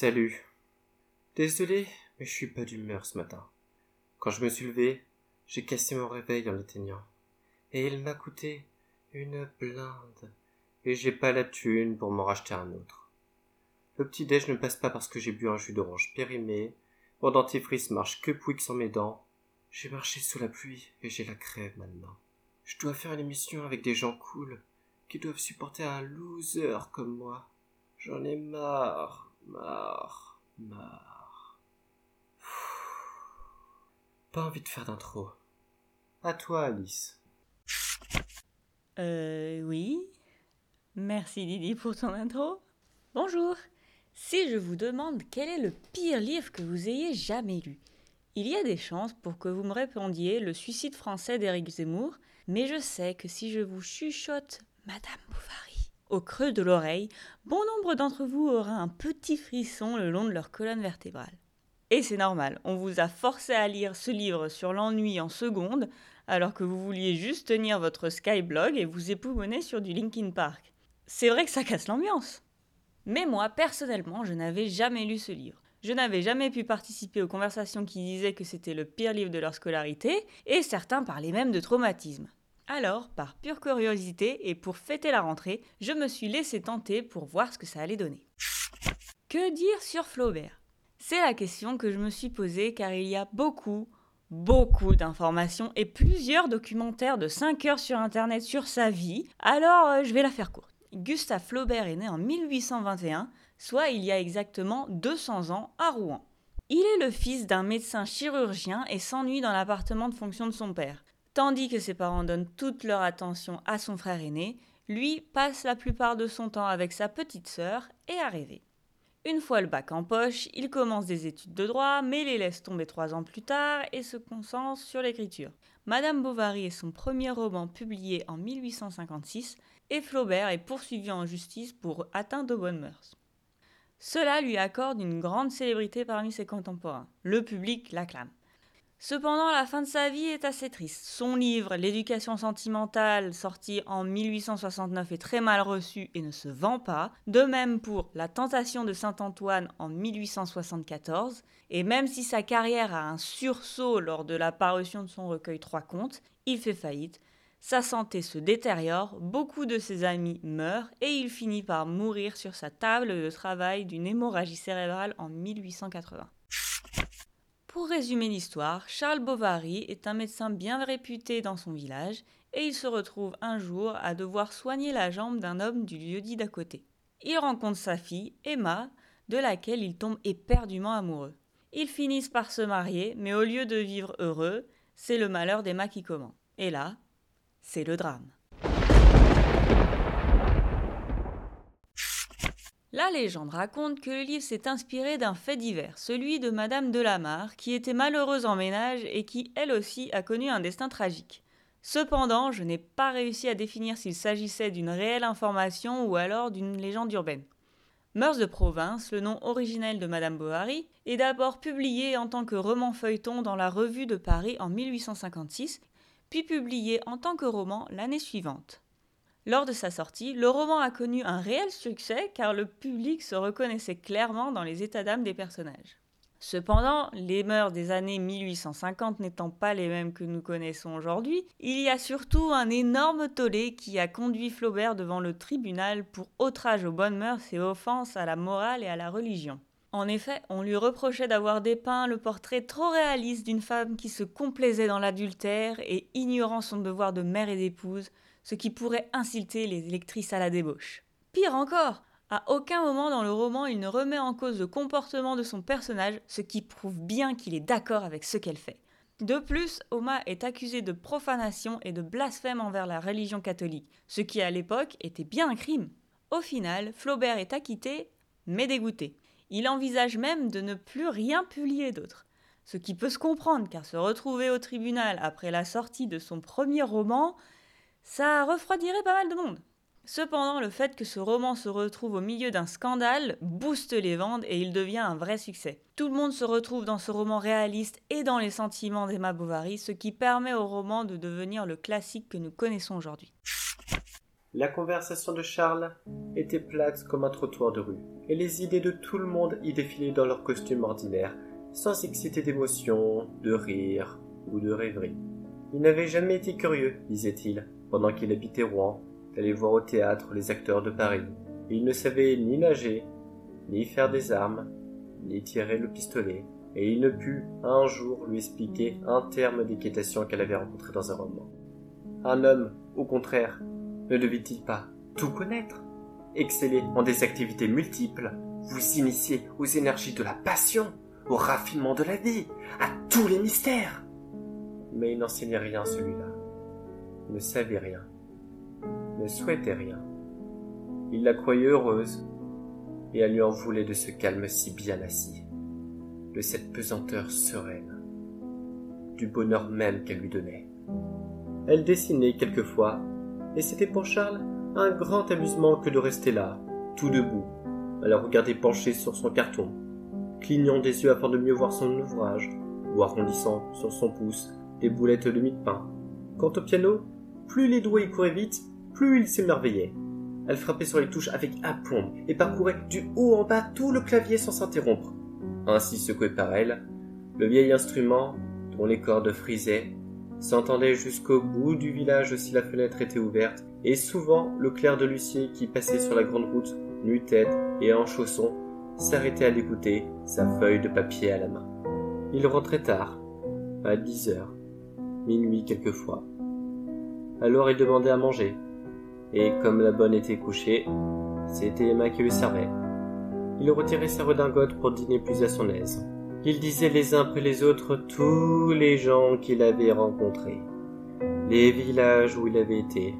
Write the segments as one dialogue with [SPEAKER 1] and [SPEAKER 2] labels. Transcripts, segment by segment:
[SPEAKER 1] Salut. Désolé, mais je suis pas d'humeur ce matin. Quand je me suis levé, j'ai cassé mon réveil en l'éteignant. Et il m'a coûté une blinde. Et j'ai pas la thune pour m'en racheter un autre. Le petit déj ne passe pas parce que j'ai bu un jus d'orange périmé. Mon dentifrice marche que pouic sans mes dents. J'ai marché sous la pluie et j'ai la crève maintenant. Je dois faire une émission avec des gens cool qui doivent supporter un loser comme moi. J'en ai marre, marre, marre. Pas envie de faire d'intro. À toi, Alice.
[SPEAKER 2] Euh, oui. Merci Didi pour ton intro. Bonjour. Si je vous demande quel est le pire livre que vous ayez jamais lu, il y a des chances pour que vous me répondiez Le suicide français d'Éric Zemmour, mais je sais que si je vous chuchote Madame Bovary au creux de l'oreille, bon nombre d'entre vous aura un petit frisson le long de leur colonne vertébrale. Et c'est normal, on vous a forcé à lire ce livre sur l'ennui en seconde, alors que vous vouliez juste tenir votre Skyblog et vous époumoner sur du Linkin Park. C'est vrai que ça casse l'ambiance. Mais moi, personnellement, je n'avais jamais lu ce livre. Je n'avais jamais pu participer aux conversations qui disaient que c'était le pire livre de leur scolarité, et certains parlaient même de traumatisme. Alors, par pure curiosité et pour fêter la rentrée, je me suis laissé tenter pour voir ce que ça allait donner. Que dire sur Flaubert? C'est la question que je me suis posée car il y a beaucoup, beaucoup d'informations et plusieurs documentaires de 5 heures sur Internet sur sa vie, alors euh, je vais la faire courte. Gustave Flaubert est né en 1821, soit il y a exactement 200 ans à Rouen. Il est le fils d'un médecin chirurgien et s'ennuie dans l'appartement de fonction de son père. Tandis que ses parents donnent toute leur attention à son frère aîné, lui passe la plupart de son temps avec sa petite sœur et à rêver. Une fois le bac en poche, il commence des études de droit, mais les laisse tomber trois ans plus tard et se concentre sur l'écriture. Madame Bovary est son premier roman publié en 1856 et Flaubert est poursuivi en justice pour atteinte aux bonnes mœurs. Cela lui accorde une grande célébrité parmi ses contemporains. Le public l'acclame. Cependant, la fin de sa vie est assez triste. Son livre L'éducation sentimentale, sorti en 1869, est très mal reçu et ne se vend pas. De même pour La tentation de Saint-Antoine en 1874. Et même si sa carrière a un sursaut lors de la parution de son recueil Trois contes, il fait faillite. Sa santé se détériore, beaucoup de ses amis meurent et il finit par mourir sur sa table de travail d'une hémorragie cérébrale en 1880. Pour résumer l'histoire, Charles Bovary est un médecin bien réputé dans son village et il se retrouve un jour à devoir soigner la jambe d'un homme du lieu-dit d'à côté. Il rencontre sa fille, Emma, de laquelle il tombe éperdument amoureux. Ils finissent par se marier, mais au lieu de vivre heureux, c'est le malheur d'Emma qui commence. Et là, c'est le drame. La légende raconte que le livre s'est inspiré d'un fait divers, celui de Madame de Lamar, qui était malheureuse en ménage et qui, elle aussi, a connu un destin tragique. Cependant, je n'ai pas réussi à définir s'il s'agissait d'une réelle information ou alors d'une légende urbaine. Mœurs de province, le nom originel de Madame Bovary, est d'abord publié en tant que roman feuilleton dans la Revue de Paris en 1856, puis publié en tant que roman l'année suivante. Lors de sa sortie, le roman a connu un réel succès car le public se reconnaissait clairement dans les états d'âme des personnages. Cependant, les mœurs des années 1850 n'étant pas les mêmes que nous connaissons aujourd'hui, il y a surtout un énorme tollé qui a conduit Flaubert devant le tribunal pour outrage aux bonnes mœurs et offense à la morale et à la religion. En effet, on lui reprochait d'avoir dépeint le portrait trop réaliste d'une femme qui se complaisait dans l'adultère et ignorant son devoir de mère et d'épouse, ce qui pourrait inciter les lectrices à la débauche. Pire encore, à aucun moment dans le roman il ne remet en cause le comportement de son personnage, ce qui prouve bien qu'il est d'accord avec ce qu'elle fait. De plus, Oma est accusé de profanation et de blasphème envers la religion catholique, ce qui à l'époque était bien un crime. Au final, Flaubert est acquitté, mais dégoûté. Il envisage même de ne plus rien publier d'autre. Ce qui peut se comprendre, car se retrouver au tribunal après la sortie de son premier roman, ça refroidirait pas mal de monde. Cependant, le fait que ce roman se retrouve au milieu d'un scandale booste les ventes et il devient un vrai succès. Tout le monde se retrouve dans ce roman réaliste et dans les sentiments d'Emma Bovary, ce qui permet au roman de devenir le classique que nous connaissons aujourd'hui.
[SPEAKER 1] La conversation de Charles était plate comme un trottoir de rue, et les idées de tout le monde y défilaient dans leur costume ordinaire, sans exciter d'émotion, de rire ou de rêverie. Il n'avait jamais été curieux, disait-il, pendant qu'il habitait Rouen, d'aller voir au théâtre les acteurs de Paris. Il ne savait ni nager, ni faire des armes, ni tirer le pistolet, et il ne put un jour lui expliquer un terme d'équitation qu'elle avait rencontré dans un roman. Un homme, au contraire, ne devait-il pas tout connaître? Exceller en des activités multiples, vous initier aux énergies de la passion, au raffinement de la vie, à tous les mystères Mais il n'enseignait rien celui-là, ne savait rien, ne souhaitait rien. Il la croyait heureuse, et elle lui en voulait de ce calme si bien assis, de cette pesanteur sereine, du bonheur même qu'elle lui donnait. Elle dessinait quelquefois et c'était pour Charles un grand amusement que de rester là, tout debout, à la regarder pencher sur son carton, clignant des yeux afin de mieux voir son ouvrage, ou arrondissant sur son pouce des boulettes de mie de pain. Quant au piano, plus les doigts y couraient vite, plus il s'émerveillait. Elle frappait sur les touches avec aplomb et parcourait du haut en bas tout le clavier sans s'interrompre. Ainsi secoué par elle, le vieil instrument, dont les cordes frisaient, s'entendait jusqu'au bout du village si la fenêtre était ouverte, et souvent le clerc de l'huissier qui passait sur la grande route, nu-tête et en chaussons, s'arrêtait à l'écouter, sa feuille de papier à la main. Il rentrait tard, à dix heures, minuit quelquefois. Alors il demandait à manger, et comme la bonne était couchée, c'était Emma qui le servait. Il retirait sa redingote pour dîner plus à son aise. Il disait les uns après les autres tous les gens qu'il avait rencontrés, les villages où il avait été,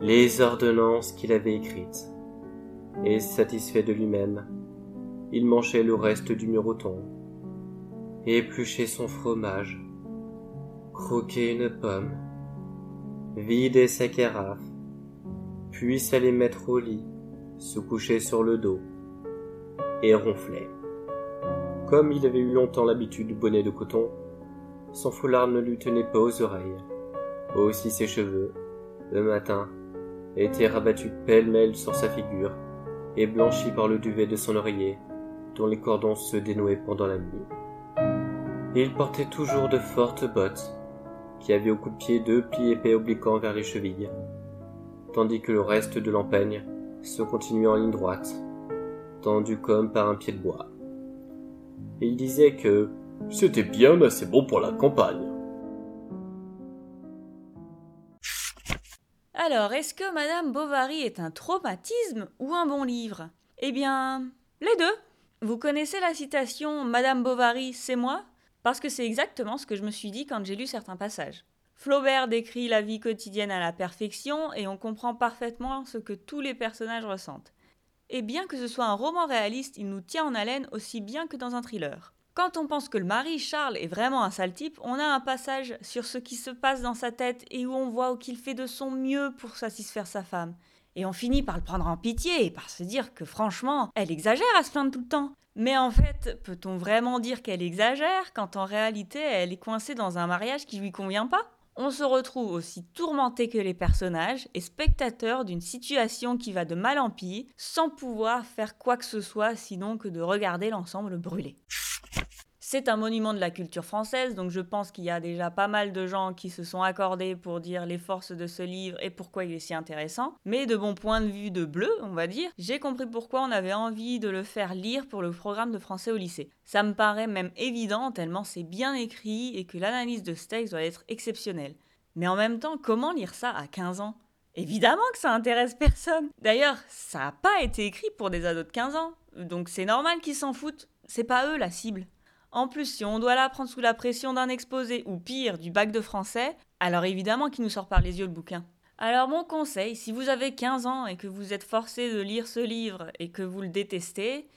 [SPEAKER 1] les ordonnances qu'il avait écrites. Et satisfait de lui-même, il mangeait le reste du miroton, épluchait son fromage, croquait une pomme, vidait sa carafe, puis s'allait mettre au lit, se couchait sur le dos et ronflait. Comme il avait eu longtemps l'habitude du bonnet de coton, son foulard ne lui tenait pas aux oreilles. Aussi ses cheveux, le matin, étaient rabattus pêle-mêle sur sa figure et blanchis par le duvet de son oreiller, dont les cordons se dénouaient pendant la nuit. Il portait toujours de fortes bottes, qui avaient au coup de pied deux plis épais obliquant vers les chevilles, tandis que le reste de l'empeigne se continuait en ligne droite, tendu comme par un pied de bois il disait que c'était bien assez bon pour la campagne.
[SPEAKER 2] Alors, est-ce que Madame Bovary est un traumatisme ou un bon livre? Eh bien, les deux. Vous connaissez la citation Madame Bovary, c'est moi Parce que c'est exactement ce que je me suis dit quand j'ai lu certains passages. Flaubert décrit la vie quotidienne à la perfection et on comprend parfaitement ce que tous les personnages ressentent et bien que ce soit un roman réaliste, il nous tient en haleine aussi bien que dans un thriller. Quand on pense que le mari, Charles, est vraiment un sale type, on a un passage sur ce qui se passe dans sa tête et où on voit qu'il fait de son mieux pour satisfaire sa femme. Et on finit par le prendre en pitié et par se dire que franchement, elle exagère à se plaindre tout le temps. Mais en fait, peut-on vraiment dire qu'elle exagère quand en réalité elle est coincée dans un mariage qui lui convient pas? On se retrouve aussi tourmenté que les personnages et spectateur d'une situation qui va de mal en pis, sans pouvoir faire quoi que ce soit sinon que de regarder l'ensemble brûler. C'est un monument de la culture française, donc je pense qu'il y a déjà pas mal de gens qui se sont accordés pour dire les forces de ce livre et pourquoi il est si intéressant. Mais de bon point de vue de bleu, on va dire, j'ai compris pourquoi on avait envie de le faire lire pour le programme de français au lycée. Ça me paraît même évident tellement c'est bien écrit et que l'analyse de ce texte doit être exceptionnelle. Mais en même temps, comment lire ça à 15 ans? Évidemment que ça intéresse personne. D'ailleurs, ça n'a pas été écrit pour des ados de 15 ans. Donc c'est normal qu'ils s'en foutent. C'est pas eux la cible. En plus, si on doit l'apprendre sous la pression d'un exposé ou pire, du bac de français, alors évidemment qu'il nous sort par les yeux le bouquin. Alors mon conseil, si vous avez 15 ans et que vous êtes forcé de lire ce livre et que vous le détestez,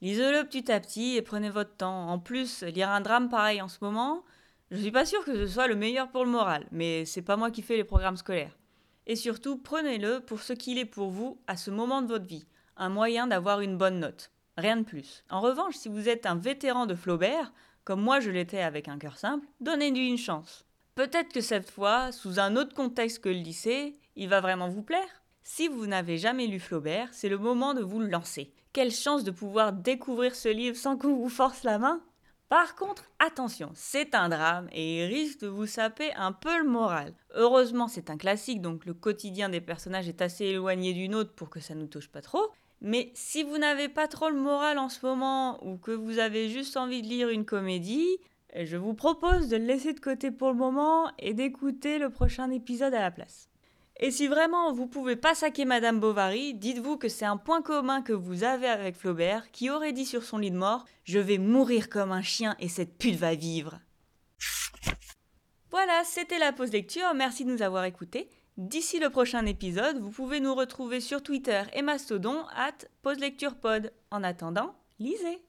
[SPEAKER 2] lisez-le petit à petit et prenez votre temps. En plus, lire un drame pareil en ce moment, je suis pas sûre que ce soit le meilleur pour le moral, mais c'est pas moi qui fais les programmes scolaires. Et surtout, prenez-le pour ce qu'il est pour vous à ce moment de votre vie, un moyen d'avoir une bonne note. Rien de plus. En revanche, si vous êtes un vétéran de Flaubert, comme moi je l'étais avec un cœur simple, donnez-lui une chance. Peut-être que cette fois, sous un autre contexte que le lycée, il va vraiment vous plaire. Si vous n'avez jamais lu Flaubert, c'est le moment de vous le lancer. Quelle chance de pouvoir découvrir ce livre sans qu'on vous force la main par contre, attention, c'est un drame et il risque de vous saper un peu le moral. Heureusement, c'est un classique, donc le quotidien des personnages est assez éloigné du nôtre pour que ça nous touche pas trop. Mais si vous n'avez pas trop le moral en ce moment ou que vous avez juste envie de lire une comédie, je vous propose de le laisser de côté pour le moment et d'écouter le prochain épisode à la place. Et si vraiment vous pouvez pas saquer Madame Bovary, dites-vous que c'est un point commun que vous avez avec Flaubert, qui aurait dit sur son lit de mort Je vais mourir comme un chien et cette pute va vivre. Voilà, c'était la pause lecture, merci de nous avoir écoutés. D'ici le prochain épisode, vous pouvez nous retrouver sur Twitter et Mastodon at pause lecture pod. En attendant, lisez